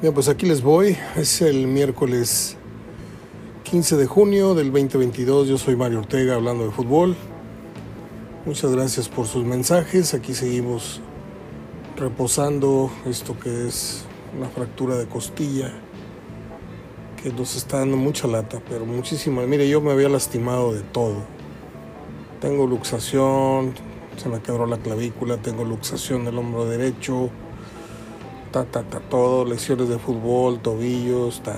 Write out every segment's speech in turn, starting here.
Bien, pues aquí les voy. Es el miércoles 15 de junio del 2022. Yo soy Mario Ortega hablando de fútbol. Muchas gracias por sus mensajes. Aquí seguimos reposando esto que es una fractura de costilla que nos está dando mucha lata, pero muchísima. Mire, yo me había lastimado de todo. Tengo luxación, se me quebró la clavícula, tengo luxación del hombro derecho, ta, ta, ta, todo, lesiones de fútbol, tobillos, ta.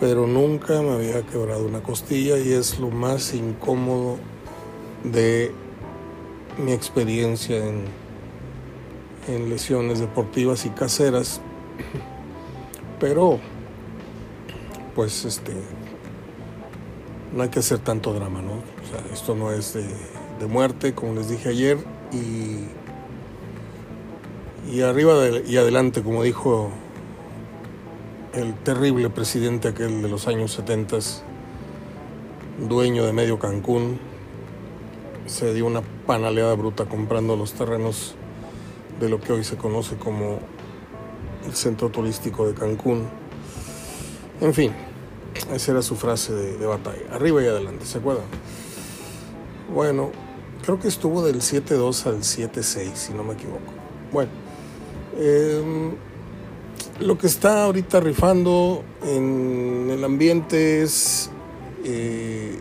Pero nunca me había quebrado una costilla y es lo más incómodo de mi experiencia en, en lesiones deportivas y caseras. Pero pues este no hay que hacer tanto drama, ¿no? O sea, esto no es de, de muerte, como les dije ayer, y, y arriba y adelante, como dijo el terrible presidente aquel de los años 70, dueño de medio Cancún, se dio una panaleada bruta comprando los terrenos de lo que hoy se conoce como el centro turístico de Cancún. En fin, esa era su frase de, de, batalla. Arriba y adelante, ¿se acuerdan? Bueno, creo que estuvo del 7-2 al 7-6, si no me equivoco. Bueno, eh, lo que está ahorita rifando en el ambiente es eh,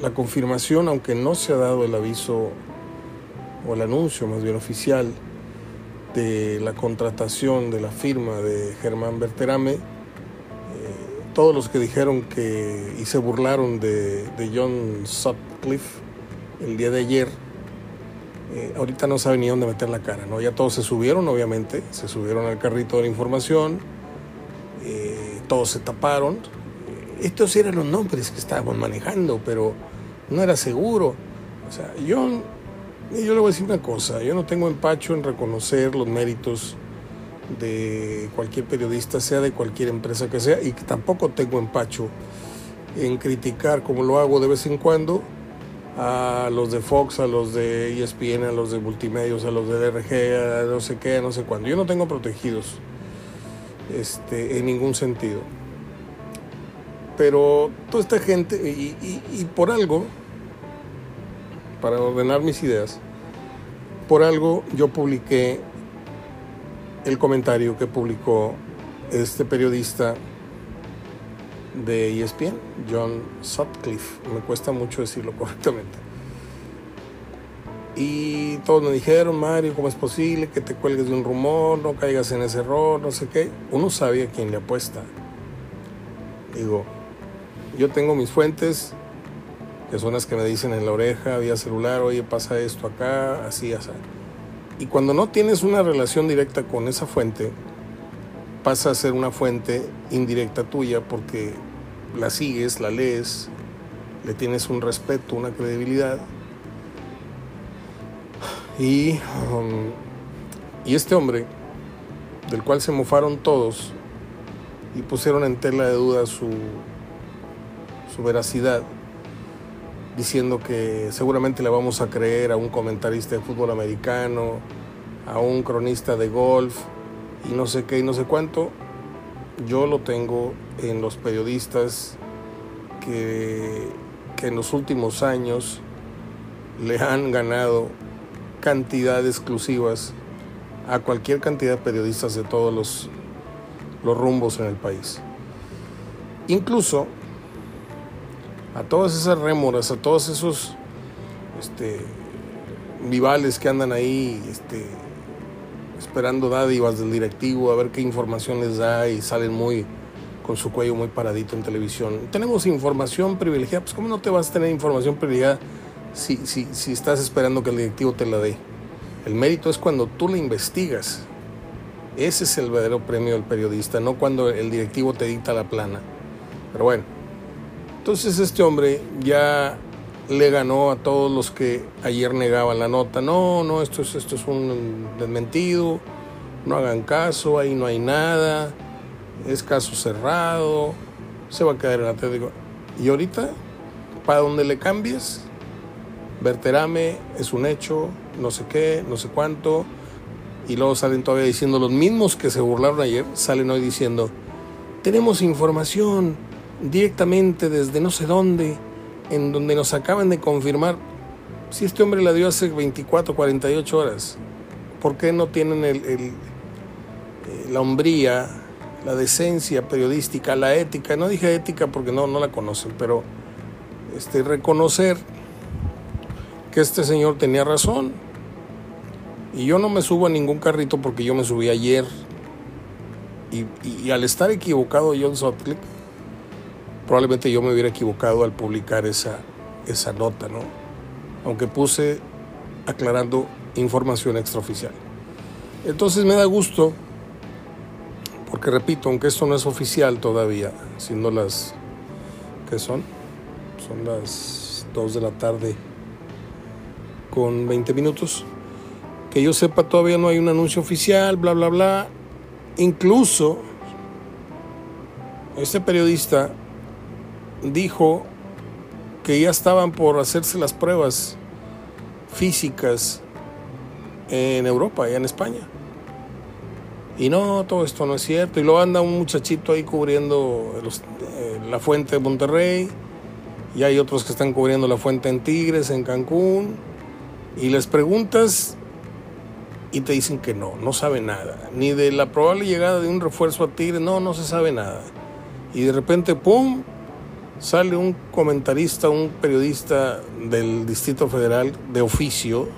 la confirmación, aunque no se ha dado el aviso o el anuncio más bien oficial de la contratación de la firma de Germán Berterame todos los que dijeron que y se burlaron de, de John Sutcliffe el día de ayer, eh, ahorita no saben ni dónde meter la cara, ¿no? Ya todos se subieron, obviamente, se subieron al carrito de la información, eh, todos se taparon. Estos eran los nombres que estábamos manejando, pero no era seguro. O sea, yo, yo le voy a decir una cosa, yo no tengo empacho en reconocer los méritos de cualquier periodista, sea de cualquier empresa que sea, y tampoco tengo empacho en criticar, como lo hago de vez en cuando, a los de Fox, a los de ESPN, a los de multimedios, a los de DRG, a no sé qué, a no sé cuándo. Yo no tengo protegidos este, en ningún sentido. Pero toda esta gente, y, por algo, para ordenar mis ideas, por algo yo publiqué el comentario que publicó este periodista de ESPN, John Sutcliffe. Me cuesta mucho decirlo correctamente. Y todos me dijeron, Mario, ¿cómo es posible que te cuelgues de un rumor, no caigas en ese error, no sé qué? Uno sabe a quién le apuesta. Digo, yo tengo mis fuentes, que son las que me dicen en la oreja, vía celular, oye, pasa esto acá, así, así. Y cuando no tienes una relación directa con esa fuente, pasa a ser una fuente indirecta tuya porque la sigues, la lees, le tienes un respeto, una credibilidad. Y, um, y este hombre, del cual se mofaron todos y pusieron en tela de duda su, su veracidad, diciendo que seguramente le vamos a creer a un comentarista de fútbol americano, a un cronista de golf y no sé qué y no sé cuánto. Yo lo tengo en los periodistas que, que en los últimos años le han ganado cantidad exclusivas a cualquier cantidad de periodistas de todos los, los rumbos en el país. Incluso a todas esas rémoras, a todos esos este, rivales que andan ahí este, esperando dádivas del directivo, a ver qué información les da y salen muy con su cuello muy paradito en televisión. Tenemos información privilegiada, pues ¿cómo no te vas a tener información privilegiada si, si, si estás esperando que el directivo te la dé? El mérito es cuando tú la investigas. Ese es el verdadero premio del periodista, no cuando el directivo te dicta la plana. Pero bueno, entonces este hombre ya le ganó a todos los que ayer negaban la nota. No, no, esto es, esto es un desmentido, no hagan caso, ahí no hay nada, es caso cerrado, se va a quedar en Atlético. Y ahorita, para donde le cambies, Verterame es un hecho, no sé qué, no sé cuánto. Y luego salen todavía diciendo, los mismos que se burlaron ayer, salen hoy diciendo, tenemos información directamente desde no sé dónde, en donde nos acaban de confirmar. Si este hombre la dio hace 24, 48 horas, ¿por qué no tienen el, eh, la hombría, la decencia periodística, la ética? No dije ética porque no, no la conocen, pero este, reconocer que este señor tenía razón. Y yo no me subo a ningún carrito porque yo me subí ayer. Y, al estar equivocado John Sutcliffe, probablemente yo me hubiera equivocado al publicar esa, esa nota, ¿no? Aunque puse aclarando información extraoficial. Entonces me da gusto, porque repito, aunque esto no es oficial todavía, siendo las, ¿qué son? Son las 2 de la tarde con 20 minutos. Que yo sepa, todavía no hay un anuncio oficial, bla, bla, bla. Incluso, este periodista dijo que ya estaban por hacerse las pruebas físicas en Europa, y en España. Y no, todo esto no es cierto. Y luego anda un muchachito ahí cubriendo eh, la fuente de Monterrey. Y hay otros que están cubriendo la fuente en Tigres, en Cancún y les preguntas y te dicen que no, no sabe nada, ni de la probable llegada de un refuerzo a Tigre, no, no se sabe nada. Y de repente, ¡pum!, sale un comentarista, un periodista del Distrito Federal de oficio,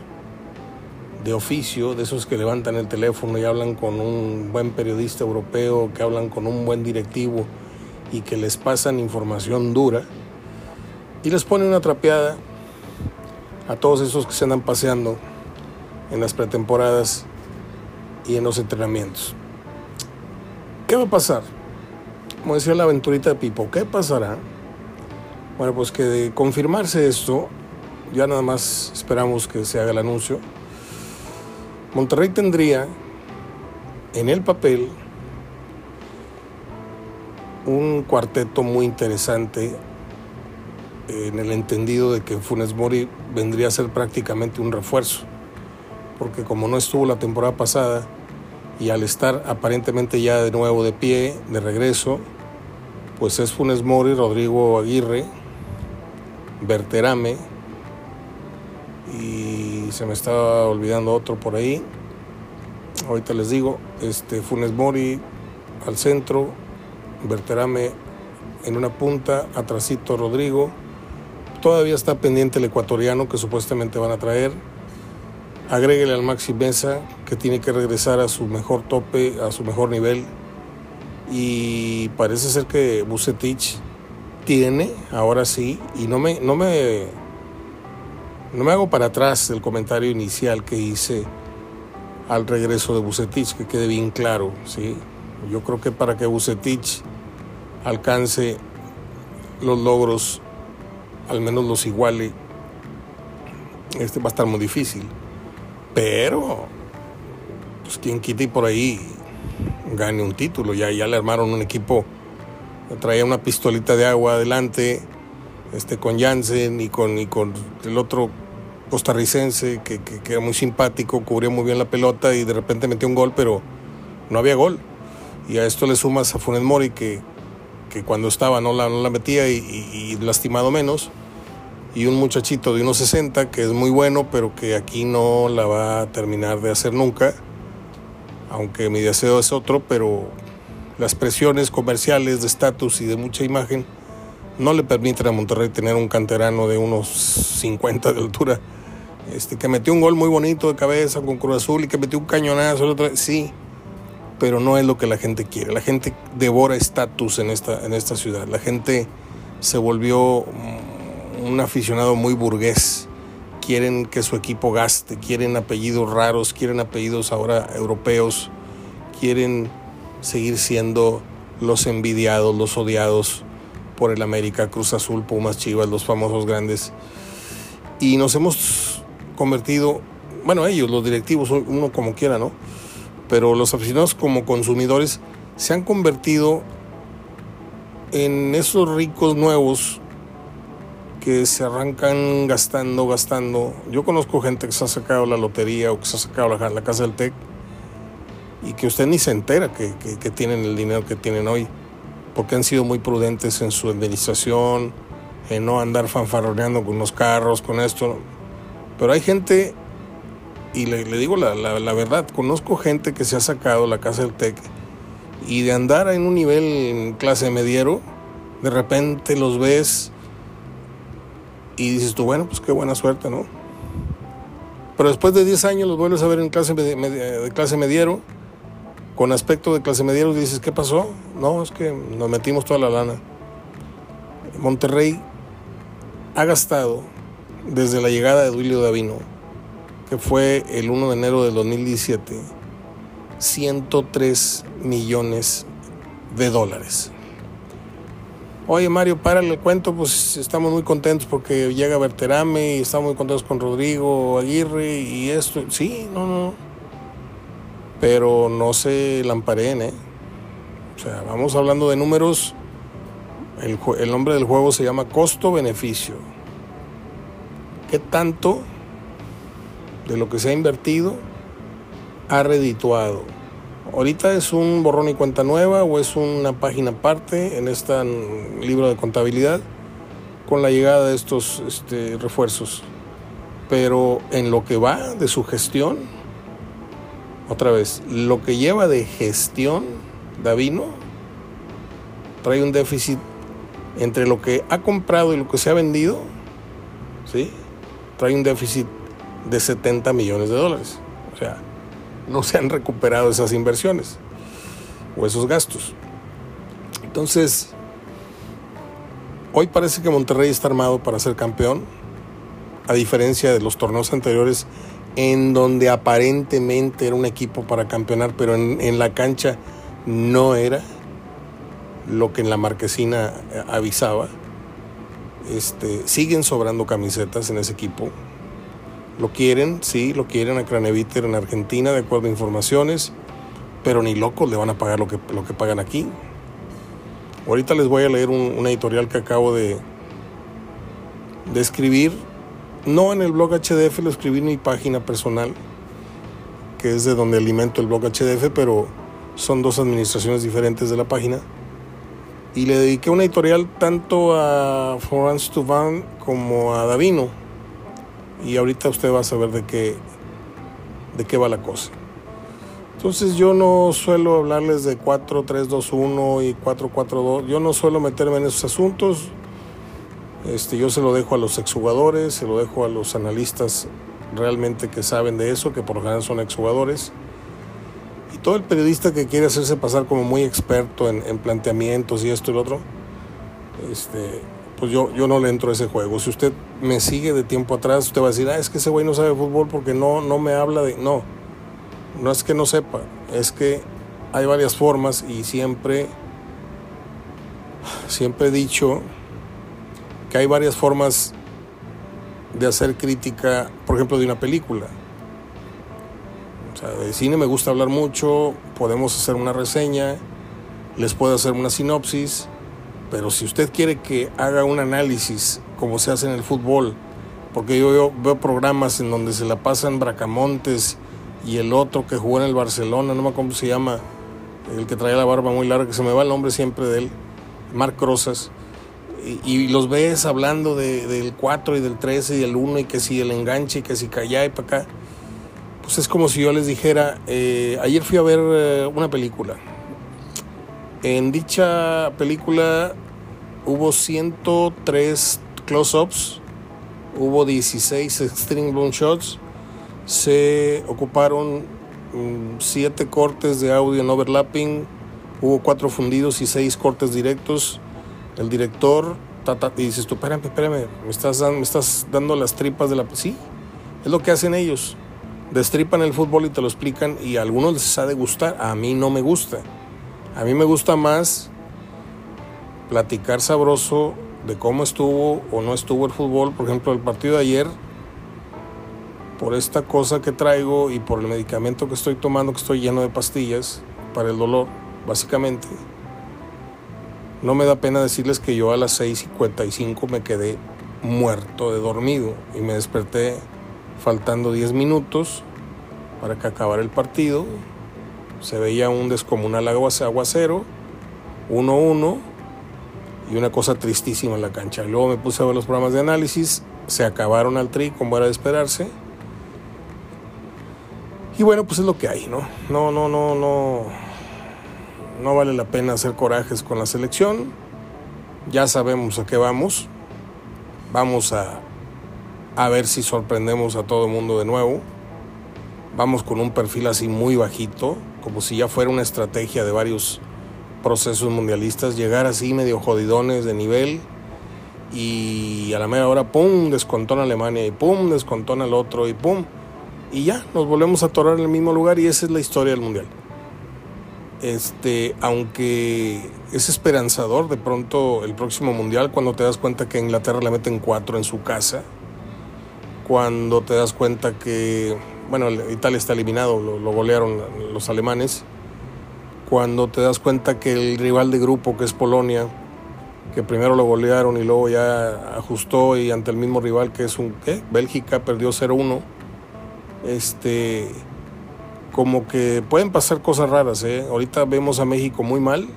de oficio, de esos que levantan el teléfono y hablan con un buen periodista europeo, que hablan con un buen directivo y que les pasan información dura, y les pone una trapeada a todos esos que se andan paseando en las pretemporadas y en los entrenamientos. ¿Qué va a pasar? Como decía la aventurita de Pipo, ¿qué pasará? Bueno, pues que de confirmarse esto, ya nada más esperamos que se haga el anuncio. Monterrey tendría en el papel un cuarteto muy interesante en el entendido de que Funes Mori vendría a ser prácticamente un refuerzo, porque como no estuvo la temporada pasada y al estar aparentemente ya de nuevo de pie, de regreso, pues es Funes Mori, Rodrigo Aguirre, Berterame y se me estaba olvidando otro por ahí. Ahorita les digo, este Funes Mori al centro, Berterame en una punta, atrasito Rodrigo, Todavía está pendiente el ecuatoriano que supuestamente van a traer. Agréguele al Maxi Mesa que tiene que regresar a su mejor tope, a su mejor nivel. Y parece ser que Bucetich tiene, ahora sí, y no me, no me, no me hago para atrás del comentario inicial que hice al regreso de Bucetich, que quede bien claro, ¿sí? Yo creo que para que Bucetich alcance los logros al menos los iguale, este va a estar muy difícil. Pero, pues quien quite y por ahí gane un título. Ya, ya le armaron un equipo, traía una pistolita de agua adelante, este, con Jansen y con, y con el otro costarricense que, que, era muy simpático, cubría muy bien la pelota y de repente metió un gol, pero no había gol. Y a esto le sumas a Funes Mori que, que cuando estaba no la, no la metía y, lastimado menos. Y un muchachito de unos 60 que es muy bueno, pero que aquí no la va a terminar de hacer nunca. Aunque mi deseo es otro, pero las presiones comerciales de estatus y de mucha imagen no le permiten a Monterrey tener un canterano de unos 50 de altura. Este, que metió un gol muy bonito de cabeza con Cruz Azul y que metió un cañonazo. Sí, pero no es lo que la gente quiere. La gente devora estatus en esta, en esta ciudad. La gente se volvió un aficionado muy burgués. Quieren que su equipo gaste, quieren apellidos raros, quieren apellidos ahora europeos, quieren seguir siendo los envidiados, los odiados por el América, Cruz Azul, Pumas, Chivas, los famosos grandes. Y nos hemos convertido, bueno, ellos, los directivos, uno como quiera, ¿no? pero los aficionados como consumidores se han convertido en esos ricos nuevos que se arrancan gastando, gastando. Yo conozco gente que se ha sacado la lotería o que se ha sacado la, casa del TEC y que usted ni se entera que, tienen el dinero que tienen hoy, porque han sido muy prudentes en su administración, en no andar fanfarroneando con los carros, con esto. Pero hay gente, y le, digo la, la, verdad, conozco gente que se ha sacado la casa del TEC y de andar en un nivel en clase mediero, de repente los ves y dices tú, bueno, pues qué buena suerte, ¿no? Pero después de 10 años los vuelves a ver en clase de clase mediero con aspecto de clase mediero dices, ¿qué pasó? No, es que nos metimos toda la lana. Monterrey ha gastado desde la llegada de Duilio Davino, que fue el 1 de enero del 2017, 103 millones de dólares. Oye Mario, párale el cuento, pues estamos muy contentos porque llega Berterame y estamos muy contentos con Rodrigo Aguirre y esto. Sí, no, no pero no se lampareen, ¿eh? O sea, vamos hablando de números. El, el nombre del juego se llama costo-beneficio. ¿Qué tanto de lo que se ha invertido ha redituado? Ahorita es un borrón y cuenta nueva o es una página aparte en este libro de contabilidad con la llegada de estos este, refuerzos. Pero en lo que va de su gestión, otra vez, lo que lleva de gestión Davino trae un déficit entre lo que ha comprado y lo que se ha vendido, ¿sí? Trae un déficit de 70 millones de dólares. O sea, no se han recuperado esas inversiones o esos gastos. Entonces, hoy parece que Monterrey está armado para ser campeón, a diferencia de los torneos anteriores en donde aparentemente era un equipo para campeonar, pero en, la cancha no era lo que en la marquesina eh, avisaba. Este, siguen sobrando camisetas en ese equipo. Lo quieren, sí, lo quieren a Craneviter en Argentina, de acuerdo a informaciones, pero ni locos le van a pagar lo que, lo que pagan aquí. Ahorita les voy a leer un, editorial que acabo de, de escribir no en el blog HDF, lo escribí en mi página personal, que es de donde alimento el blog HDF, pero son dos administraciones diferentes de la página. Y le dediqué una editorial tanto a Florence Tuvan como a Davino. Y ahorita usted va a saber de qué, de qué va la cosa. Entonces yo no suelo hablarles de 4-3-2-1 y 4-4-2. Yo no suelo meterme en esos asuntos. Este, yo se lo dejo a los exjugadores, se lo dejo a los analistas realmente que saben de eso, que por lo general son exjugadores. Y todo el periodista que quiere hacerse pasar como muy experto en, planteamientos y esto y lo otro, este, pues yo, yo no le entro a ese juego. Si usted me sigue de tiempo atrás, usted va a decir, ah, es que ese güey no sabe fútbol porque no, no me habla de... No, no es que no sepa, es que hay varias formas y siempre, siempre he dicho que hay varias formas de hacer crítica, por ejemplo, de una película. O sea, de cine me gusta hablar mucho, podemos hacer una reseña, les puedo hacer una sinopsis, pero si usted quiere que haga un análisis como se hace en el fútbol, porque yo, veo programas en donde se la pasan Bracamontes y el otro que jugó en el Barcelona, no me acuerdo cómo se llama, el que traía la barba muy larga, que se me va el nombre siempre de él, Marc Rosas y, los ves hablando del 4 y del 13 y el 1 y que si el enganche y que si calla y para acá. Pues es como si yo les dijera, eh, ayer fui a ver eh, una película. En dicha película hubo 103 close-ups, hubo 16 string blown shots, se ocuparon 7 mm, cortes de audio en overlapping, hubo 4 fundidos y 6 cortes directos el director, y dices tú, espérame, espérame, me estás, dando, me estás dando las tripas de la... Sí, es lo que hacen ellos. Destripan el fútbol y te lo explican y a algunos les ha de gustar, a mí no me gusta. A mí me gusta más platicar sabroso de cómo estuvo o no estuvo el fútbol. Por ejemplo, el partido de ayer, por esta cosa que traigo y por el medicamento que estoy tomando, que estoy lleno de pastillas para el dolor, básicamente no me da pena decirles que yo a las 6.55 me quedé muerto de dormido y me desperté faltando 10 minutos para que acabara el partido. Se veía un descomunal aguacero, 1-1 y una cosa tristísima en la cancha. Luego me puse a ver los programas de análisis, se acabaron al tri como era de esperarse. Y bueno, pues es lo que hay, ¿no? No, no, no, no. No vale la pena hacer corajes con la selección. Ya sabemos a qué vamos. Vamos a, a ver si sorprendemos a todo el mundo de nuevo. Vamos con un perfil así muy bajito, como si ya fuera una estrategia de varios procesos mundialistas, llegar así medio jodidones de nivel y a la media hora, pum, descontón Alemania y pum, descontón al otro y pum, y ya, nos volvemos a atorar en el mismo lugar y esa es la historia del mundial. Este, aunque es esperanzador de pronto el próximo mundial cuando te das cuenta que Inglaterra le meten cuatro en su casa, cuando te das cuenta que, bueno, Italia está eliminado, lo, lo golearon los alemanes, cuando te das cuenta que el rival de grupo, que es Polonia, que primero lo golearon y luego ya ajustó y ante el mismo rival que es un ¿qué? Bélgica perdió 0-1. Este como que pueden pasar cosas raras, ¿eh? Ahorita vemos a México muy mal,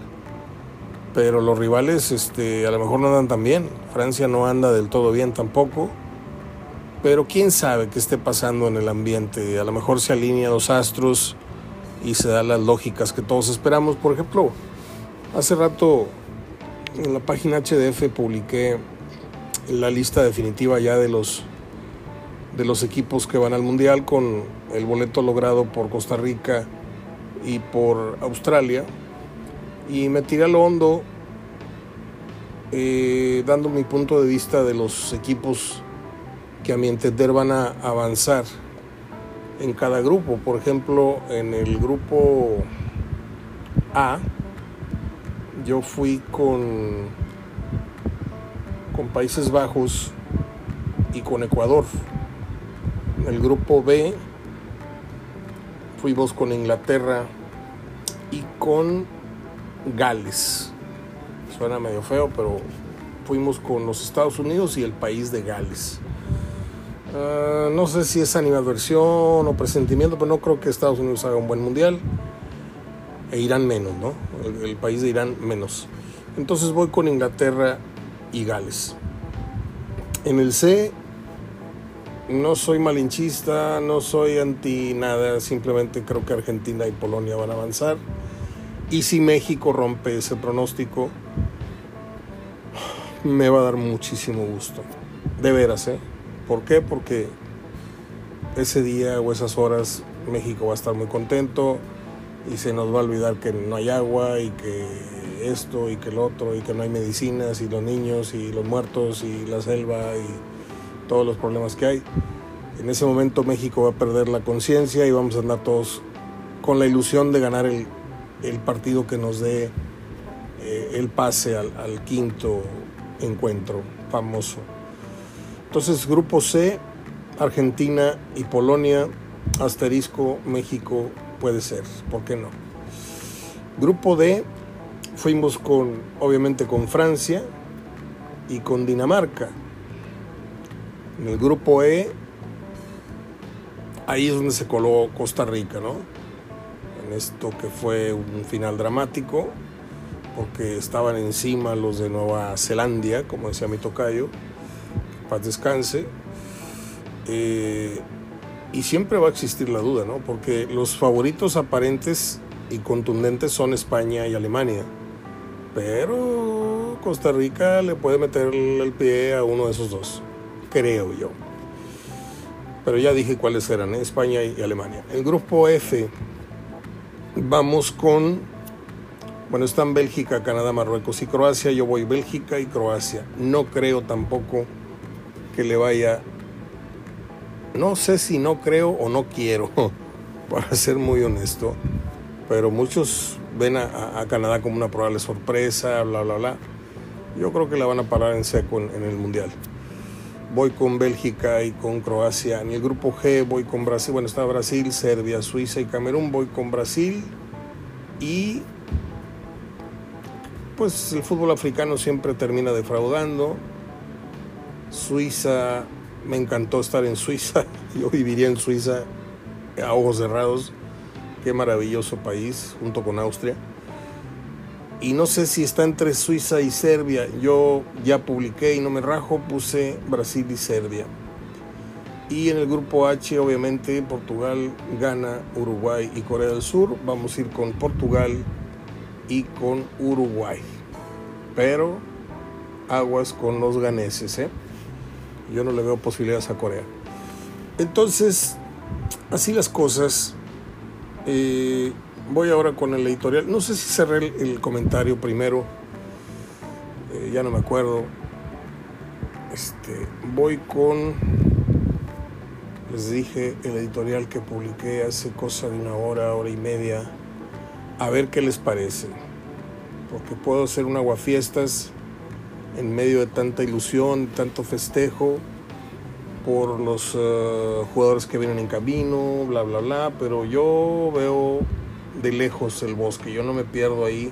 pero los rivales este a lo mejor no andan tan bien. Francia no anda del todo bien tampoco. Pero quién sabe qué esté pasando en el ambiente. A lo mejor se alinean los astros y se dan las lógicas que todos esperamos. Por ejemplo, hace rato en la página HDF publiqué la lista definitiva ya de los de los equipos que van al mundial con el boleto logrado por Costa Rica y por Australia y me tiré a lo hondo eh, dando mi punto de vista de los equipos que a mi entender van a avanzar en cada grupo. Por ejemplo, en el grupo A, yo fui con, con Países Bajos y con Ecuador. El grupo B, fuimos con Inglaterra y con Gales. Suena medio feo, pero fuimos con los Estados Unidos y el país de Gales. Ah, no sé si es animadversión o presentimiento, pero no creo que Estados Unidos haga un buen mundial. E Irán menos, ¿no? El, país de Irán menos. Entonces voy con Inglaterra y Gales. En el C no soy malinchista, no soy anti nada, simplemente creo que Argentina y Polonia van a avanzar. Y si México rompe ese pronóstico, me va a dar muchísimo gusto. De veras, ¿eh? ¿Por qué? Porque ese día o esas horas México va a estar muy contento y se nos va a olvidar que no hay agua y que esto y que el otro y que no hay medicinas y los niños y los muertos y la selva y todos los problemas que hay. En ese momento México va a perder la conciencia y vamos a andar todos con la ilusión de ganar el, partido que nos dé eh, el pase al quinto encuentro famoso. Entonces, grupo C, Argentina y Polonia, asterisco, México puede ser, ¿por qué no? Grupo D, fuimos con, obviamente, con Francia y con Dinamarca. En el grupo E, ahí es donde se coló Costa Rica, ¿no? En esto que fue un final dramático, porque estaban encima los de Nueva Zelanda, como decía mi tocayo, paz descanse. Eh, y siempre va a existir la duda, ¿no? Porque los favoritos aparentes y contundentes son España y Alemania. Pero Costa Rica le puede meter el pie a uno de esos dos, creo yo. Pero ya dije cuáles eran. España y Alemania. El grupo F, vamos con, bueno, están Bélgica, Canadá, Marruecos y Croacia. Yo voy Bélgica y Croacia. No creo tampoco que le vaya, no sé si no creo o no quiero, para ser muy honesto, pero muchos ven a, Canadá como una probable sorpresa, bla, bla, bla. Yo creo que la van a parar en seco en, el Mundial. Voy con Bélgica y con Croacia. En el grupo G voy con Brasil. Bueno, está Brasil, Serbia, Suiza y Camerún. Voy con Brasil. Y pues el fútbol africano siempre termina defraudando. Suiza, me encantó estar en Suiza, yo viviría en Suiza a ojos cerrados, qué maravilloso país, junto con Austria. Y no sé si está entre Suiza y Serbia. Yo ya publiqué y no me rajo, puse Brasil y Serbia. Y en el grupo H, obviamente, Portugal, Ghana, Uruguay y Corea del Sur. Vamos a ir con Portugal y con Uruguay. Pero aguas con los ganeses, ¿eh? Yo no le veo posibilidades a Corea. Entonces, así las cosas. Eh, voy ahora con el editorial. No sé si cerré el, comentario primero. Eh, ya no me acuerdo. Este, voy con, les dije, el editorial que publiqué hace cosa de una hora, hora y media. A ver qué les parece. Porque puedo hacer un aguafiestas en medio de tanta ilusión, tanto festejo por los eh, jugadores que vienen en camino, bla, bla, bla, pero yo veo de lejos el bosque, yo no me pierdo ahí,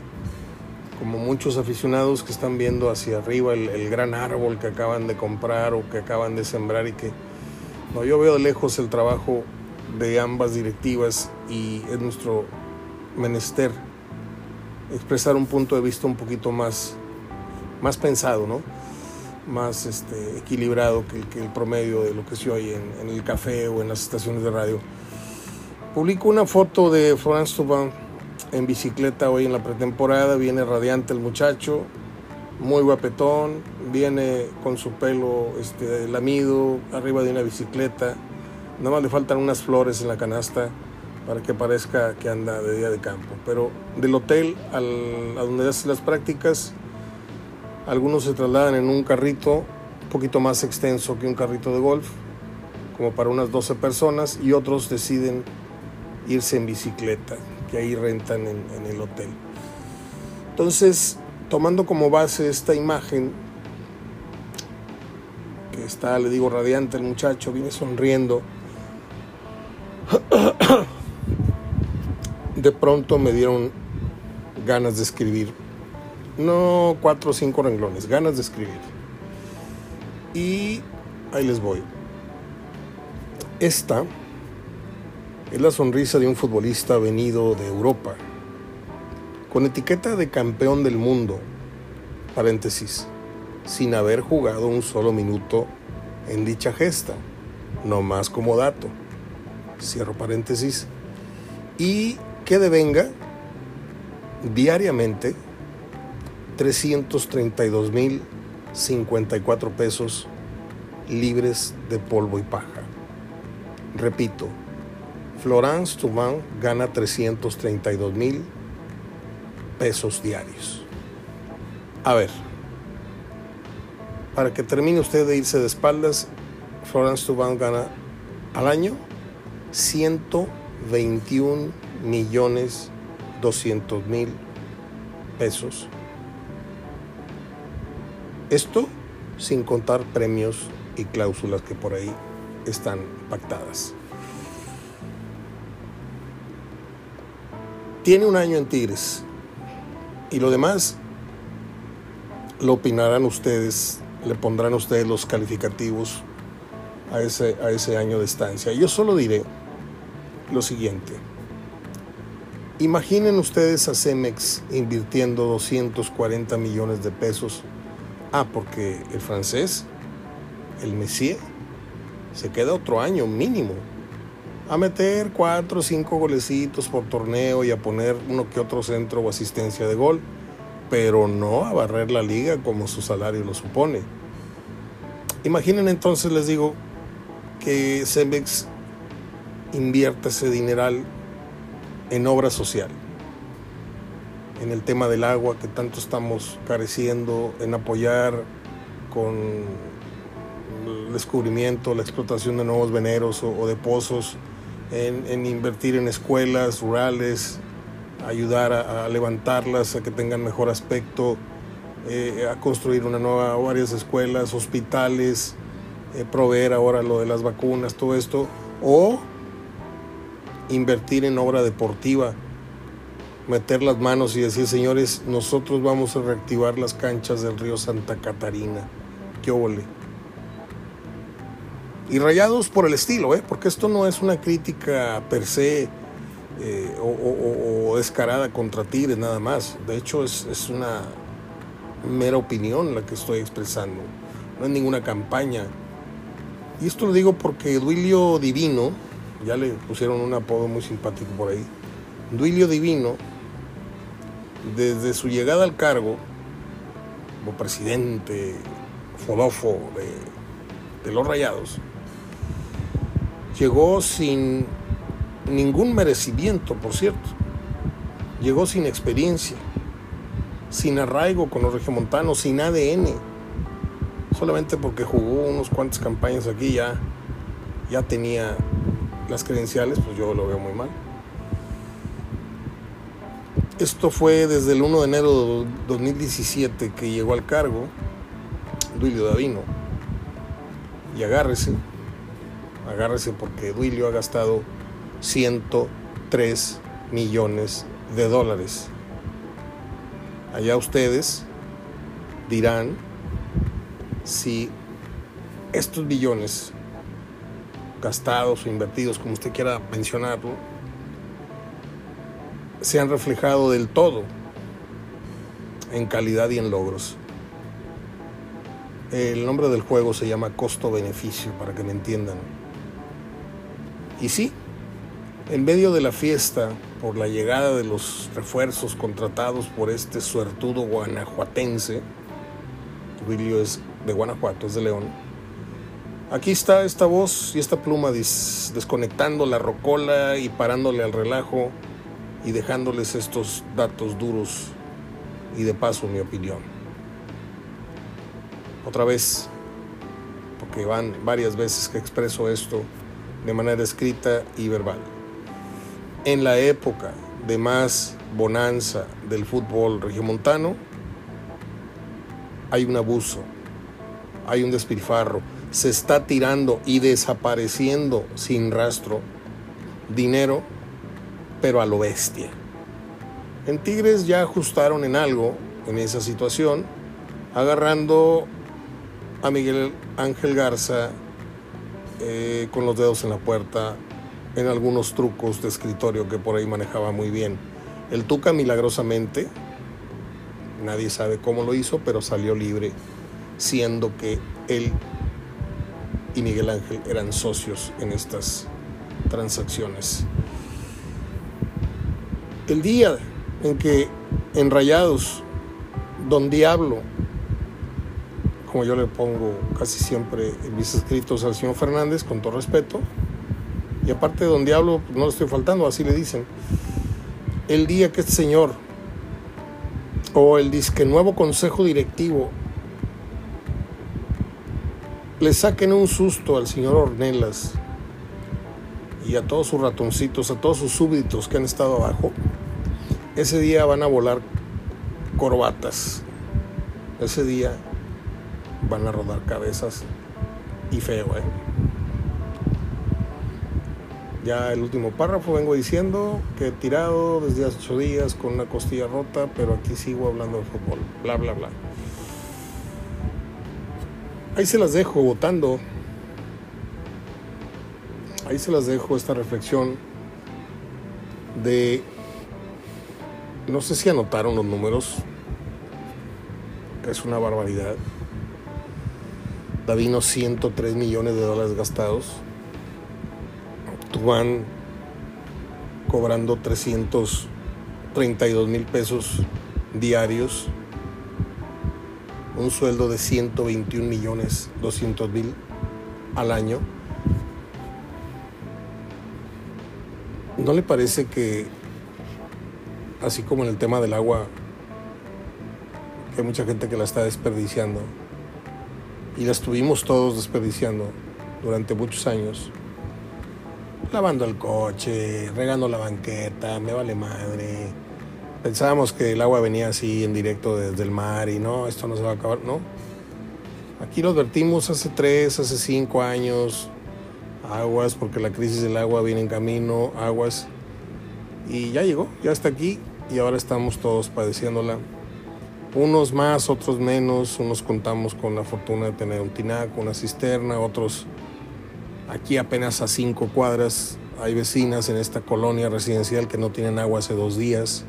como muchos aficionados que están viendo hacia arriba el, gran árbol que acaban de comprar o que acaban de sembrar y que, no, yo veo de lejos el trabajo de ambas directivas y es nuestro menester expresar un punto de vista un poquito más, más pensado, ¿no? más este, equilibrado que el, promedio de lo que se oye en, el café o en las estaciones de radio. Publico una foto de Florence Tuban en bicicleta hoy en la pretemporada, viene radiante el muchacho, muy guapetón, viene con su pelo este, lamido, arriba de una bicicleta, nada más le faltan unas flores en la canasta para que parezca que anda de día de campo. Pero del hotel a donde hace las prácticas, algunos se trasladan en un carrito un poquito más extenso que un carrito de golf, como para unas 12 personas, y otros deciden irse en bicicleta, que ahí rentan en, el hotel. Entonces, tomando como base esta imagen, que está, le digo, radiante el muchacho, viene sonriendo, de pronto me dieron ganas de escribir no cuatro o cinco renglones, ganas de escribir. Y ahí les voy. Esta es la sonrisa de un futbolista venido de Europa, con etiqueta de campeón del mundo, paréntesis, sin haber jugado un solo minuto en dicha gesta, no más como dato, cierro paréntesis, y que devenga diariamente 332 mil 54 pesos libres de polvo y paja. Repito, Florence Tuman gana 332 mil pesos diarios. A ver, para que termine usted de irse de espaldas, Florence Tuman gana al año 121 millones 200 mil pesos esto sin contar premios y cláusulas que por ahí están pactadas. Tiene un año en Tigres y lo demás lo opinarán ustedes, le pondrán ustedes los calificativos a ese, a ese año de estancia. Yo solo diré lo siguiente. Imaginen ustedes a Cemex invirtiendo 240 millones de pesos Ah, porque el francés, el Messier, se queda otro año mínimo a meter cuatro o cinco golecitos por torneo y a poner uno que otro centro o asistencia de gol, pero no a barrer la liga como su salario lo supone. Imaginen entonces, les digo, que Cemex invierta ese dineral en obra social en el tema del agua que tanto estamos careciendo, en apoyar con el descubrimiento, la explotación de nuevos veneros o, de pozos, en, invertir en escuelas rurales, ayudar a, levantarlas, a que tengan mejor aspecto, eh, a construir una nueva, varias escuelas, hospitales, eh, proveer ahora lo de las vacunas, todo esto, o invertir en obra deportiva meter las manos y decir, señores, nosotros vamos a reactivar las canchas del río Santa Catarina. ¡Qué ole! Y rayados por el estilo, ¿eh? porque esto no es una crítica per se eh, o, descarada contra Tigres nada más. De hecho, es, es una mera opinión la que estoy expresando. No es ninguna campaña. Y esto lo digo porque Duilio Divino, ya le pusieron un apodo muy simpático por ahí, Duilio Divino, desde su llegada al cargo, como presidente fodofo de los Rayados, llegó sin ningún merecimiento, por cierto. Llegó sin experiencia, sin arraigo con los regiomontanos, sin ADN. Solamente porque jugó unos cuantas campañas aquí ya, ya tenía las credenciales, pues yo lo veo muy mal. Esto fue desde el 1 de enero de 2017 que llegó al cargo Duilio Davino. Y agárrese, agárrese porque Duilio ha gastado 103 millones de dólares. Allá ustedes dirán si estos billones gastados o invertidos, como usted quiera mencionarlo, se han reflejado del todo en calidad y en logros. El nombre del juego se llama costo-beneficio, para que me entiendan. Y sí, en medio de la fiesta, por la llegada de los refuerzos contratados por este suertudo guanajuatense, Wilio es de Guanajuato, es de León, aquí está esta voz y esta pluma desconectando la rocola y parándole al relajo y dejándoles estos datos duros y de paso mi opinión. Otra vez, porque van varias veces que expreso esto de manera escrita y verbal en la época de más bonanza del fútbol regiomontano, hay un abuso, hay un despilfarro, se está tirando y desapareciendo sin rastro dinero, pero a lo bestia. En Tigres ya ajustaron en algo en esa situación, agarrando a Miguel Ángel Garza eh, con los dedos en la puerta, en algunos trucos de escritorio que por ahí manejaba muy bien. El Tuca milagrosamente, nadie sabe cómo lo hizo, pero salió libre, siendo que él y Miguel Ángel eran socios en estas transacciones. El día en que en Rayados, Don Diablo, como yo le pongo casi siempre mis escritos al señor Fernández, con todo respeto, y aparte de Don Diablo, no le estoy faltando, así le dicen. El día que este señor o el disque nuevo consejo directivo le saquen un susto al señor Ornelas y a todos sus ratoncitos, a todos sus súbditos que han estado abajo, ese día van a volar corbatas. Ese día van a rodar cabezas y feo, ¿eh? Ya el último párrafo vengo diciendo que he tirado desde hace ocho días con una costilla rota, pero aquí sigo hablando de fútbol. Bla, bla, bla. Ahí se las dejo votando. Ahí se las dejo esta reflexión de... No sé si anotaron los números. Es una barbaridad. Davino 103 millones de dólares gastados van cobrando 332 mil pesos diarios, un sueldo de 121 millones 200 mil al año. ¿No le parece que, así como en el tema del agua, que hay mucha gente que la está desperdiciando, y la estuvimos todos desperdiciando durante muchos años, lavando el coche, regando la banqueta, me vale madre. Pensábamos que el agua venía así en directo desde el mar y no, esto no se va a acabar, ¿no? Aquí lo advertimos hace tres, hace cinco años, aguas, porque la crisis del agua viene en camino, aguas, y ya llegó, ya está aquí y ahora estamos todos padeciéndola. Unos más, otros menos, unos contamos con la fortuna de tener un tinaco, una cisterna, otros aquí apenas a cinco cuadras Hay vecinas en esta colonia residencial que no tienen agua hace dos días,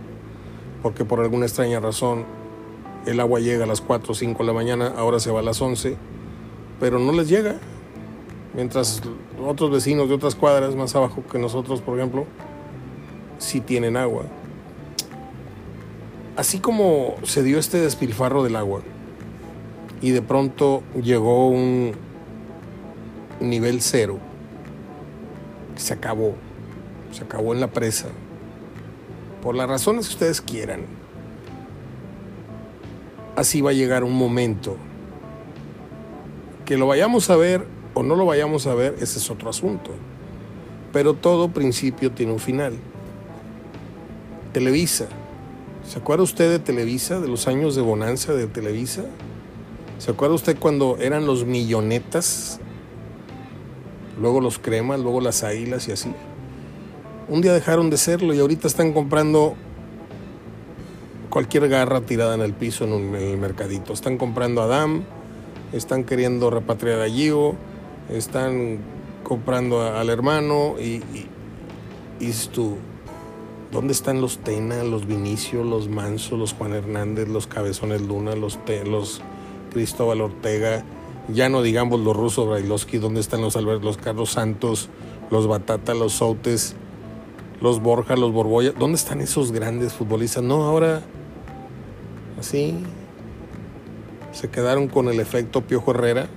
porque por alguna extraña razón el agua llega a las 4 o 5 de la mañana, ahora se va a las 11, pero no les llega. Mientras otros vecinos de otras cuadras más abajo que nosotros, por ejemplo, sí tienen agua. Así como se dio este despilfarro del agua y de pronto llegó un nivel cero, se acabó, se acabó en la presa, por las razones que ustedes quieran, así va a llegar un momento que lo vayamos a ver o no lo vayamos a ver, ese es otro asunto. Pero todo principio tiene un final. Televisa. ¿Se acuerda usted de Televisa, de los años de bonanza de Televisa? ¿Se acuerda usted cuando eran los millonetas? Luego los cremas, luego las águilas y así. Un día dejaron de serlo y ahorita están comprando cualquier garra tirada en el piso en, el mercadito. Están comprando a Adam, están queriendo repatriar a Gio, están comprando al hermano y, y, tú, ¿dónde están los Tena, los Vinicio, los Manso, los Juan Hernández, los Cabezones Luna, los, Cristóbal Ortega? Ya no digamos los rusos Brailovsky, ¿dónde están los Albert, los Carlos Santos, los Batata, los Soutes, los Borja, los Borboya? ¿Dónde están esos grandes futbolistas? No, ahora así se quedaron con el efecto Piojo Herrera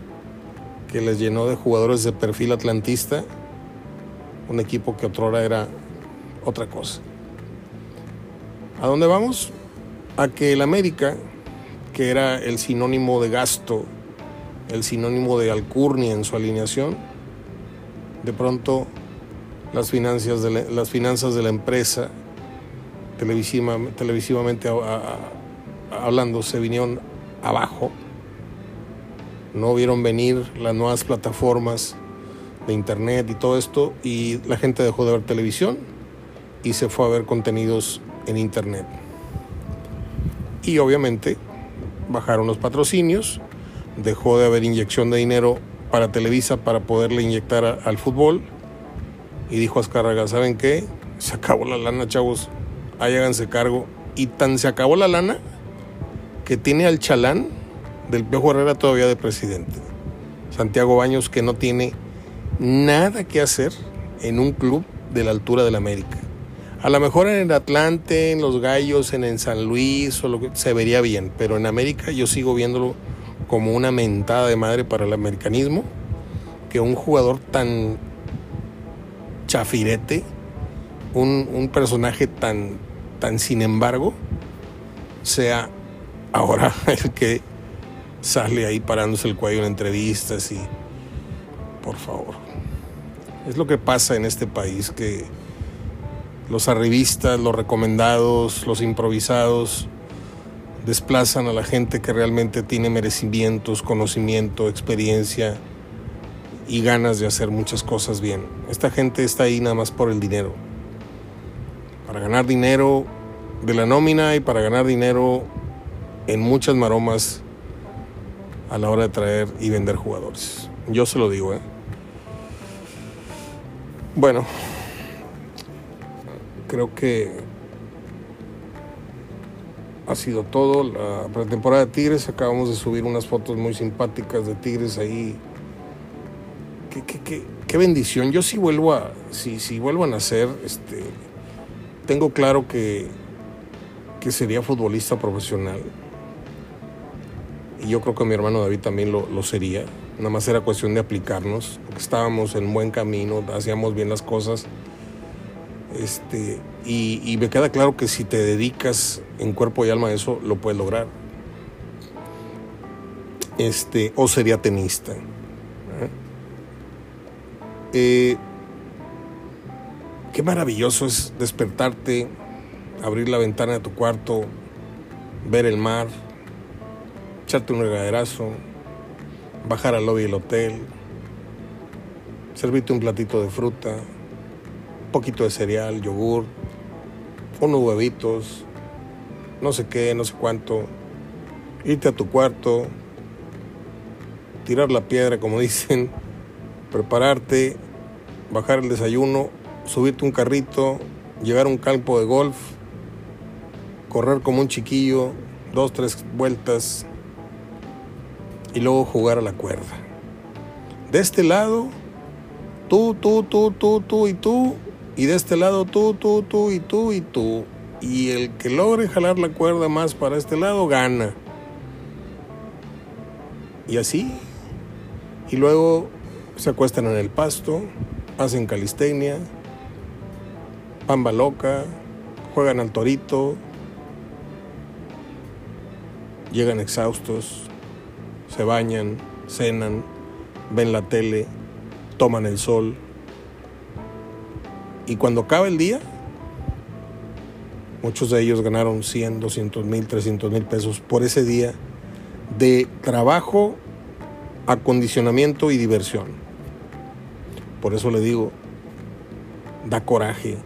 que les llenó de jugadores de perfil atlantista, un equipo que otrora era otra cosa. ¿A dónde vamos? A que el América, que era el sinónimo de gasto, el sinónimo de alcurnia en su alineación, de pronto las finanzas de la, las finanzas de la empresa, televisivamente hablando, se vinieron abajo no vieron venir las nuevas plataformas de internet y todo esto y la gente dejó de ver televisión y se fue a ver contenidos en internet. Y obviamente bajaron los patrocinios, dejó de haber inyección de dinero para Televisa para poderle inyectar al fútbol y dijo Azcárraga, ¿saben qué? Se acabó la lana, chavos, ahí háganse cargo. Y tan se acabó la lana que tiene al chalán del Piojo Herrera todavía de presidente. Santiago Baños que no tiene nada que hacer en un club de la altura del América. A lo mejor en el Atlante, en los Gallos, en, San Luis, se vería bien, pero en América yo sigo viéndolo como una mentada de madre para el americanismo, que un jugador tan chafirete, un, un personaje tan, tan sin embargo, sea ahora el que sale ahí parándose el cuello en entrevistas y por favor. Es lo que pasa en este país que los arribistas, los recomendados, los improvisados desplazan a la gente que realmente tiene merecimientos, conocimiento, experiencia y ganas de hacer muchas cosas bien. Esta gente está ahí nada más por el dinero. Para ganar dinero de la nómina y para ganar dinero en muchas maromas a la hora de traer y vender jugadores. Yo se lo digo, ¿eh? Bueno, creo que ha sido todo. La pretemporada de Tigres, acabamos de subir unas fotos muy simpáticas de Tigres ahí. Qué, qué, qué, bendición. Yo sí vuelvo a, si, si vuelvo a nacer, este, tengo claro que, que sería futbolista profesional y yo creo que mi hermano David también lo, lo, sería. Nada más era cuestión de aplicarnos, porque estábamos en buen camino, hacíamos bien las cosas. Este, y, me queda claro que si te dedicas en cuerpo y alma a eso, lo puedes lograr. Este, o sería tenista. ¿eh? Eh, qué maravilloso es despertarte, abrir la ventana de tu cuarto, ver el mar, echarte un regaderazo, bajar al lobby del hotel, servirte un platito de fruta, poquito de cereal, yogur, unos huevitos, no sé qué, no sé cuánto, irte a tu cuarto, tirar la piedra, como dicen, prepararte, bajar el desayuno, subirte un carrito, llegar a un campo de golf, correr como un chiquillo, dos, tres vueltas y luego jugar a la cuerda. De este lado, tú, tú, tú, tú, tú y tú, y de este lado tú, tú, tú y tú y tú. Y el que logre jalar la cuerda más para este lado gana. Y así. Y luego se acuestan en el pasto, hacen calistenia, pamba loca, juegan al torito, llegan exhaustos, se bañan, cenan, ven la tele, toman el sol. Y cuando acaba el día, muchos de ellos ganaron 100, 200 mil, 300 mil pesos por ese día de trabajo, acondicionamiento y diversión. Por eso le digo, da coraje.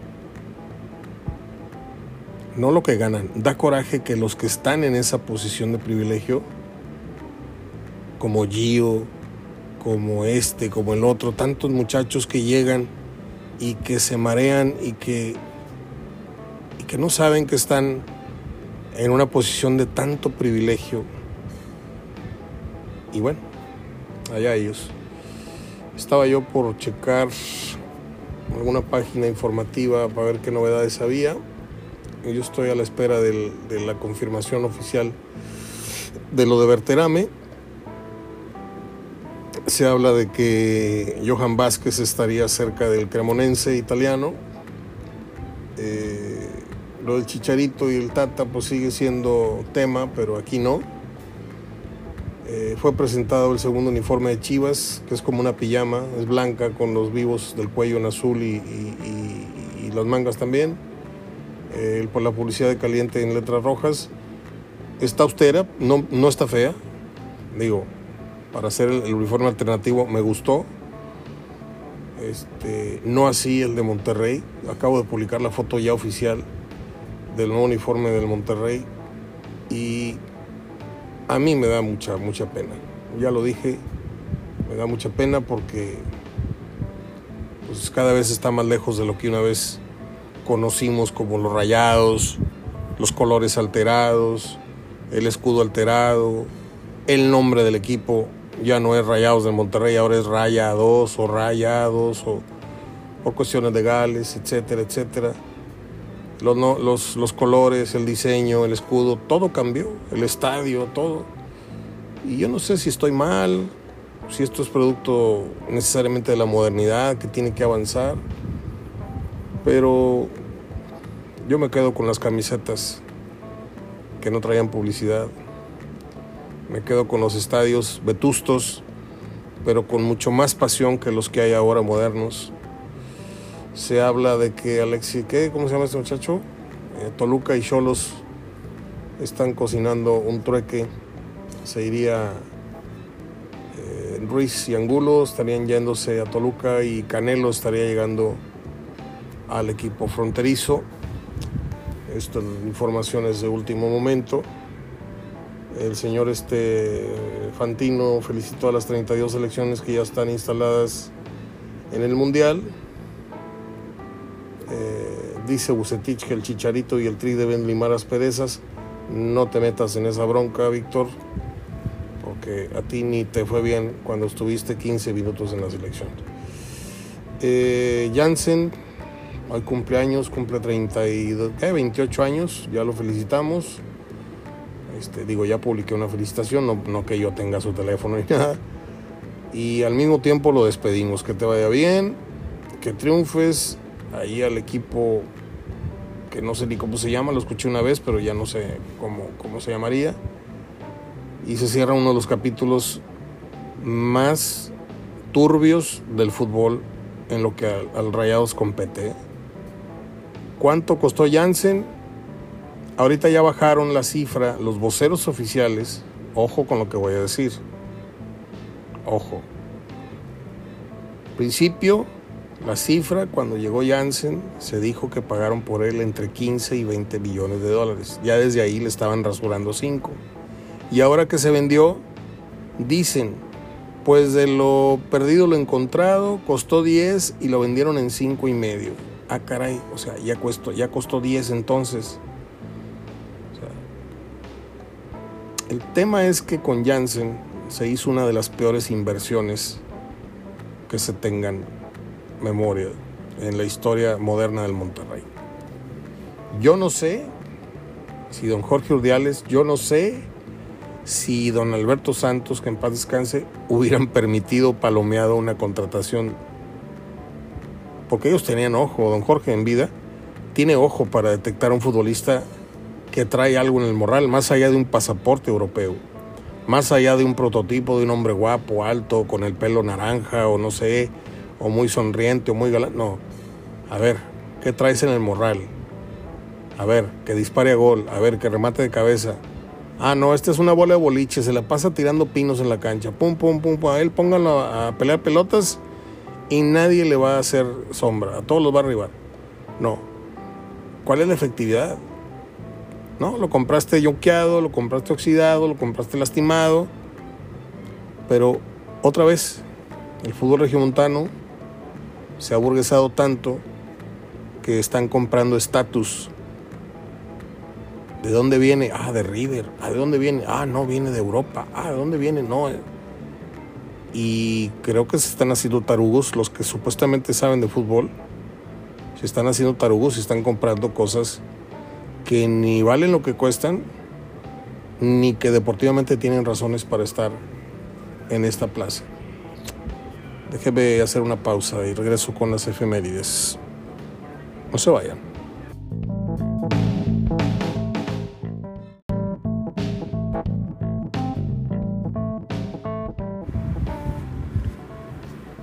No lo que ganan, da coraje que los que están en esa posición de privilegio, como Gio, como este, como el otro, tantos muchachos que llegan y que se marean y que, y que no saben que están en una posición de tanto privilegio. Y bueno, allá ellos. Estaba yo por checar alguna página informativa para ver qué novedades había. Yo estoy a la espera de la confirmación oficial de lo de Berterame se habla de que Johan Vázquez estaría cerca del Cremonense italiano. Eh, lo del Chicharito y el Tata pues sigue siendo tema, pero aquí no. Eh, fue presentado el segundo uniforme de Chivas, que es como una pijama, es blanca con los vivos del cuello en azul y, las mangas también. Eh, por la publicidad de caliente en letras rojas. Está austera, no, no está fea. Digo, para hacer el, uniforme alternativo me gustó. Este, no así el de Monterrey. Acabo de publicar la foto ya oficial del nuevo uniforme del Monterrey y a mí me da mucha, mucha pena. Ya lo dije, me da mucha pena porque pues, cada vez está más lejos de lo que una vez conocimos como los rayados, los colores alterados, el escudo alterado, el nombre del equipo ya no es Rayados de Monterrey, ahora es Rayados o Rayados o, o cuestiones legales, etcétera, etcétera. Los, los, los, colores, el diseño, el escudo, todo cambió, el estadio, todo. Y yo no sé si estoy mal, si esto es producto necesariamente de la modernidad que tiene que avanzar, pero yo me quedo con las camisetas que no traían publicidad me quedo con los estadios vetustos, pero con mucho más pasión que los que hay ahora modernos. Se habla de que Alexi, ¿qué? ¿Cómo se llama este muchacho? Eh, Toluca y Cholos están cocinando un trueque. Se iría eh, Ruiz y Angulo, estarían yéndose a Toluca y Canelo estaría llegando al equipo fronterizo. Esto informaciones de último momento. El señor este Fantino felicitó a las 32 selecciones que ya están instaladas en el Mundial. Eh, dice Bucetich que el Chicharito y el Tri deben limar asperezas. No te metas en esa bronca, Víctor, porque a ti ni te fue bien cuando estuviste 15 minutos en la selección. Eh, Jansen, hoy cumpleaños, cumple 32, 28 años, ya lo felicitamos. Este, digo, ya publiqué una felicitación, no, que yo tenga su teléfono ni nada. Y al mismo tiempo lo despedimos. Que te vaya bien, que triunfes. Ahí al equipo que no sé ni cómo se llama, lo escuché una vez, pero ya no sé cómo, cómo se llamaría. Y se cierra uno de los capítulos más turbios del fútbol en lo que al, al Rayados compete. ¿Cuánto costó Jansen? Ahorita ya bajaron la cifra, los voceros oficiales, ojo con lo que voy a decir, ojo. Principio, la cifra cuando llegó Janssen se dijo que pagaron por él entre 15 y 20 millones de dólares. Ya desde ahí le estaban rasurando 5. Y ahora que se vendió, dicen, pues de lo perdido lo encontrado, costó 10 y lo vendieron en 5 y medio. Ah, caray, o sea, ya costó, ya costó 10 entonces. El tema es que con Janssen se hizo una de las peores inversiones que se tengan memoria en la historia moderna del Monterrey. Yo no sé si don Jorge Urdiales, yo no sé si don Alberto Santos, que en paz descanse, hubieran permitido palomeado una contratación. Porque ellos tenían ojo, don Jorge en vida tiene ojo para detectar a un futbolista que trae algo en el moral, más allá de un pasaporte europeo, más allá de un prototipo de un hombre guapo, alto, con el pelo naranja o no sé, o muy sonriente o muy galán. No, a ver, ¿qué traes en el moral? A ver, que dispare a gol, a ver, que remate de cabeza. Ah, no, esta es una bola de boliche, se la pasa tirando pinos en la cancha. Pum, pum, pum, pum. A él pónganlo a pelear pelotas y nadie le va a hacer sombra, a todos los va a arribar. No. ¿Cuál es la efectividad? ¿No? Lo compraste yoqueado, lo compraste oxidado, lo compraste lastimado. Pero otra vez, el fútbol regiomontano se ha burguesado tanto que están comprando estatus. ¿De dónde viene? Ah, de River. ¿Ah, de dónde viene? Ah, no, viene de Europa. Ah, ¿de dónde viene? No. Y creo que se están haciendo tarugos los que supuestamente saben de fútbol. Se están haciendo tarugos y están comprando cosas que ni valen lo que cuestan, ni que deportivamente tienen razones para estar en esta plaza. Déjeme hacer una pausa y regreso con las efemérides. No se vayan.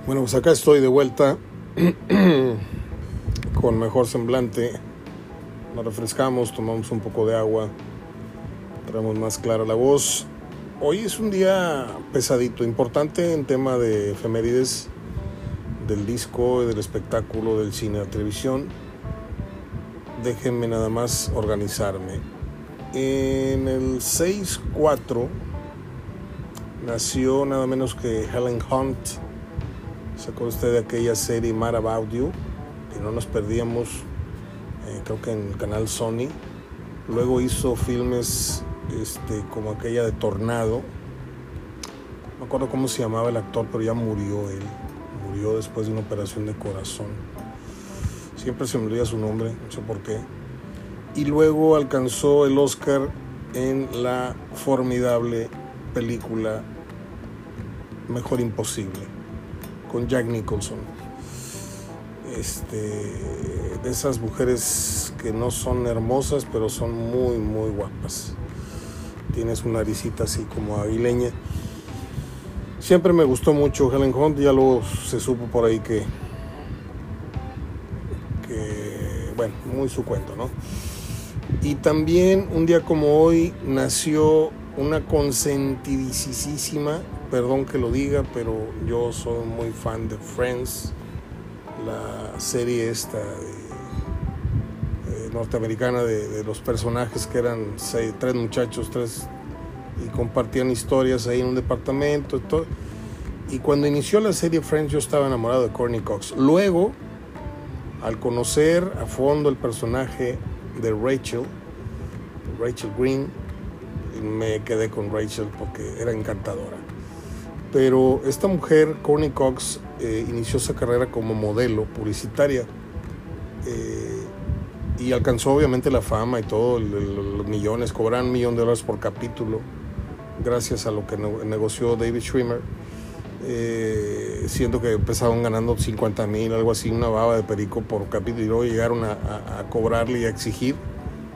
Bueno, pues acá estoy de vuelta con mejor semblante nos refrescamos, tomamos un poco de agua, traemos más clara la voz. Hoy es un día pesadito, importante en tema de efemérides del disco, del espectáculo, del cine, la televisión. Déjenme nada más organizarme. En el 6-4 nació nada menos que Helen Hunt. ¿Se usted de aquella serie Mad About You? Que no nos perdíamos eh, creo que en el canal Sony. Luego hizo filmes este, como aquella de Tornado. No me acuerdo cómo se llamaba el actor, pero ya murió él. Murió después de una operación de corazón. Siempre se me olvida su nombre, no sé por qué. Y luego alcanzó el Oscar en la formidable película Mejor Imposible, con Jack Nicholson este, de esas mujeres que no son hermosas, pero son muy, muy guapas. Tienes una naricita así como aguileña. Siempre me gustó mucho Helen Hunt, ya luego se supo por ahí que, que, bueno, muy su cuento, ¿no? Y también un día como hoy nació una consentidísima, perdón que lo diga, pero yo soy muy fan de Friends la serie esta norteamericana de, los personajes que eran tres muchachos, tres, y compartían historias ahí en un departamento y. Y cuando inició la serie Friends yo estaba enamorado de Courtney Cox. Luego, al conocer a fondo el personaje de Rachel, Rachel Green, me quedé con Rachel porque era encantadora. Pero esta mujer, Courtney Cox, eh, inició su carrera como modelo publicitaria eh, y alcanzó obviamente la fama y todo, los millones, cobran un millón de dólares por capítulo gracias a lo que negoció David Schwimmer, eh, siendo que empezaron ganando 50 mil, algo así, una baba de perico por capítulo y luego llegaron a, a cobrarle y a exigir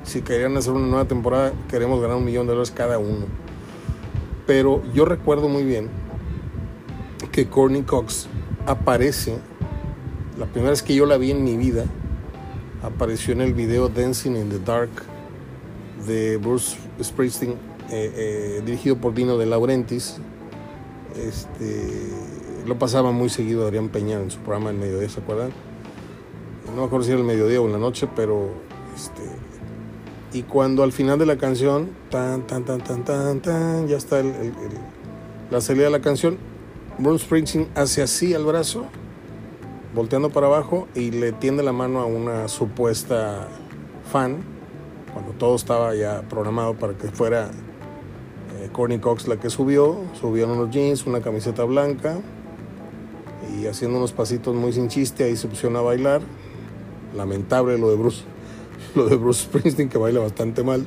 si querían hacer una nueva temporada, queremos ganar un millón de dólares cada uno. Pero yo recuerdo muy bien que Courtney Cox aparece, la primera vez que yo la vi en mi vida, apareció en el video Dancing in the Dark de Bruce Springsteen, eh, eh, dirigido por Dino de Laurentiis. Este, lo pasaba muy seguido Adrián Peña en su programa El Mediodía, ¿se acuerdan? No me acuerdo si era el mediodía o en la noche, pero este, y cuando al final de la canción, tan, tan, tan, tan, tan, tan, ya está la salida de la canción, Bruce Springsteen hace así al brazo volteando para abajo y le tiende la mano a una supuesta fan, cuando todo estaba ya programado para que fuera eh, Courtney Cox la que subió, subió unos jeans, una camiseta blanca y haciendo unos pasitos muy sin chiste, ahí se pusieron a bailar. Lamentable lo de Bruce, lo de Bruce Springsteen que baila bastante mal.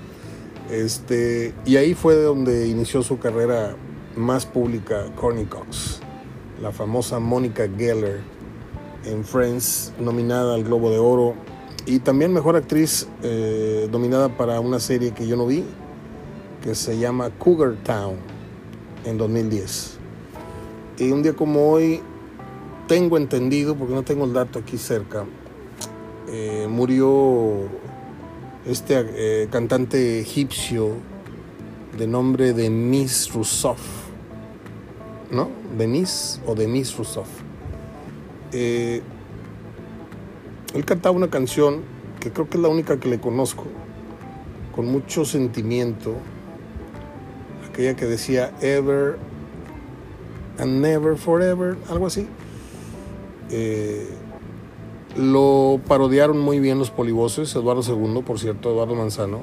Este, y ahí fue donde inició su carrera más pública Courtney Cox, la famosa Mónica Geller en Friends, nominada al Globo de Oro y también mejor actriz eh, nominada para una serie que yo no vi, que se llama Cougar Town en 2010. Y un día como hoy, tengo entendido, porque no tengo el dato aquí cerca, eh, murió este eh, cantante egipcio de nombre de Miss Rousseff, ¿no? Denis o Demis Rousseff. Eh, él cantaba una canción que creo que es la única que le conozco, con mucho sentimiento, aquella que decía Ever and Never Forever, algo así. Eh, lo parodiaron muy bien los polivoces, Eduardo II, por cierto, Eduardo Manzano,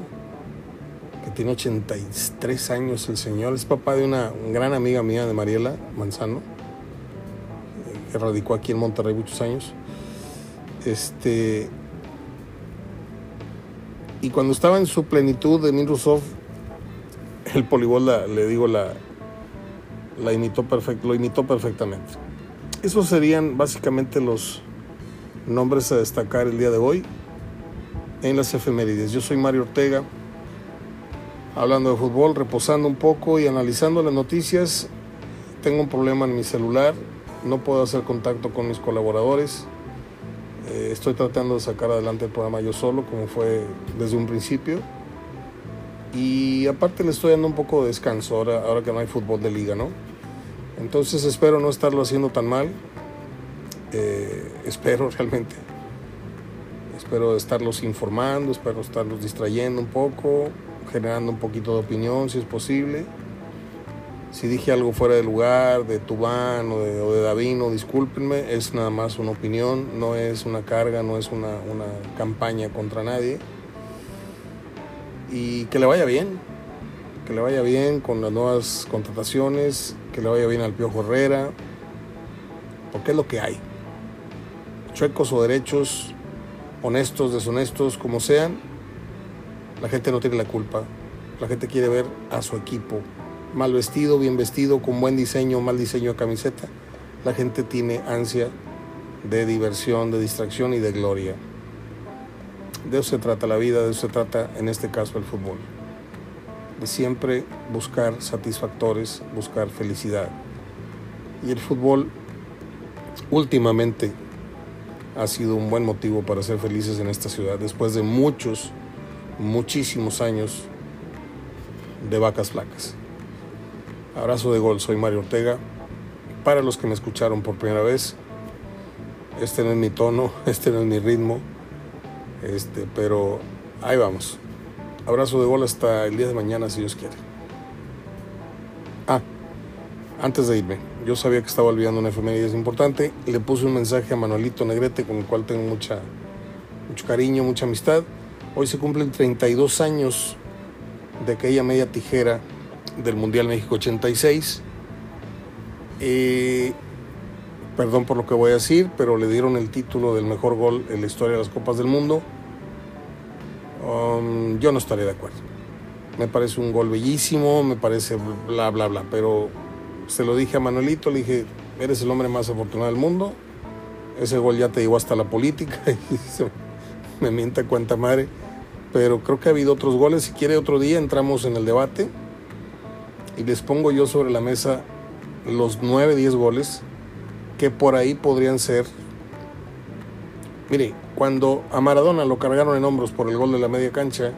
tiene 83 años el señor, es papá de una gran amiga mía de Mariela Manzano, que radicó aquí en Monterrey muchos años. Este, y cuando estaba en su plenitud de Minrusov, el polibol le digo la, la imitó perfecto, lo imitó perfectamente. Esos serían básicamente los nombres a destacar el día de hoy en las efemérides. Yo soy Mario Ortega, hablando de fútbol, reposando un poco y analizando las noticias. Tengo un problema en mi celular, no puedo hacer contacto con mis colaboradores. Eh, estoy tratando de sacar adelante el programa yo solo, como fue desde un principio. Y aparte le estoy dando un poco de descanso ahora, ahora que no hay fútbol de liga, ¿no? Entonces espero no estarlo haciendo tan mal. Eh, espero realmente. Espero estarlos informando, espero estarlos distrayendo un poco, generando un poquito de opinión si es posible. Si dije algo fuera de lugar, de Tubán o de, o de Davino, discúlpenme, es nada más una opinión, no es una carga, no es una, una campaña contra nadie. Y que le vaya bien, que le vaya bien con las nuevas contrataciones, que le vaya bien al Piojo Herrera, porque es lo que hay. Chuecos o derechos, honestos, deshonestos, como sean, la gente no tiene la culpa. La gente quiere ver a su equipo mal vestido, bien vestido, con buen diseño, mal diseño de camiseta. La gente tiene ansia de diversión, de distracción y de gloria. De eso se trata la vida, de eso se trata en este caso el fútbol. De siempre buscar satisfactores, buscar felicidad. Y el fútbol últimamente ha sido un buen motivo para ser felices en esta ciudad después de muchos, muchísimos años de vacas flacas. Abrazo de gol, soy Mario Ortega. Para los que me escucharon por primera vez, este no es mi tono, este no es mi ritmo, este, pero ahí vamos. Abrazo de gol hasta el día de mañana, si Dios quiere. Ah, antes de irme, yo sabía que estaba olvidando una efeméride importante. Le puse un mensaje a Manuelito Negrete, con el cual tengo mucha, mucho cariño, mucha amistad. Hoy se cumplen 32 años de aquella media tijera del Mundial México 86. Eh, perdón por lo que voy a decir, pero le dieron el título del mejor gol en la historia de las Copas del Mundo. Um, yo no estaría de acuerdo. Me parece un gol bellísimo, me parece bla, bla, bla, pero se lo dije a Manuelito, le dije, eres el hombre más afortunado del mundo, ese gol ya te llevó hasta la política y me mienta cuenta madre, pero creo que ha habido otros goles, si quiere otro día entramos en el debate y les pongo yo sobre la mesa los 9, 10 goles que por ahí podrían ser. Mire, cuando a Maradona lo cargaron en hombros por el gol de la media cancha,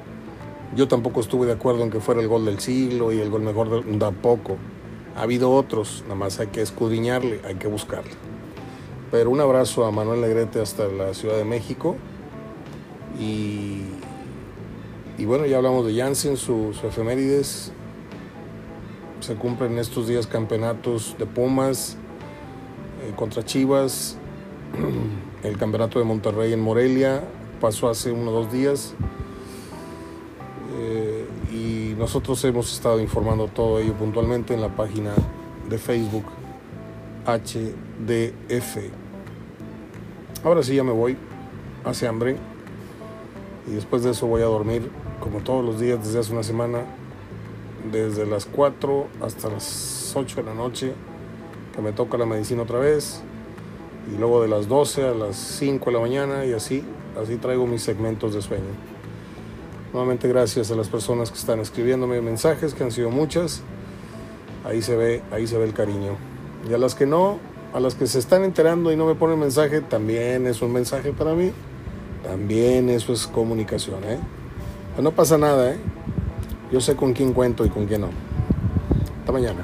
yo tampoco estuve de acuerdo en que fuera el gol del siglo y el gol mejor de, tampoco. Ha habido otros, nada más hay que escudriñarle, hay que buscarle. Pero un abrazo a Manuel Negrete hasta la Ciudad de México. Y, y bueno, ya hablamos de Jansen, sus su efemérides. Se cumplen estos días campeonatos de Pumas eh, contra Chivas El campeonato de Monterrey en Morelia pasó hace unos dos días. Eh, y nosotros hemos estado informando todo ello puntualmente en la página de Facebook HDF. Ahora sí ya me voy, hace hambre. Y después de eso voy a dormir como todos los días desde hace una semana, desde las 4 hasta las 8 de la noche, que me toca la medicina otra vez, y luego de las 12 a las 5 de la mañana y así, así traigo mis segmentos de sueño. Nuevamente gracias a las personas que están escribiéndome mensajes, que han sido muchas. Ahí se ve, ahí se ve el cariño. Y a las que no, a las que se están enterando y no me ponen mensaje, también es un mensaje para mí. También eso es comunicación, ¿eh? Pues no pasa nada, ¿eh? Yo sé con quién cuento y con quién no. Hasta mañana.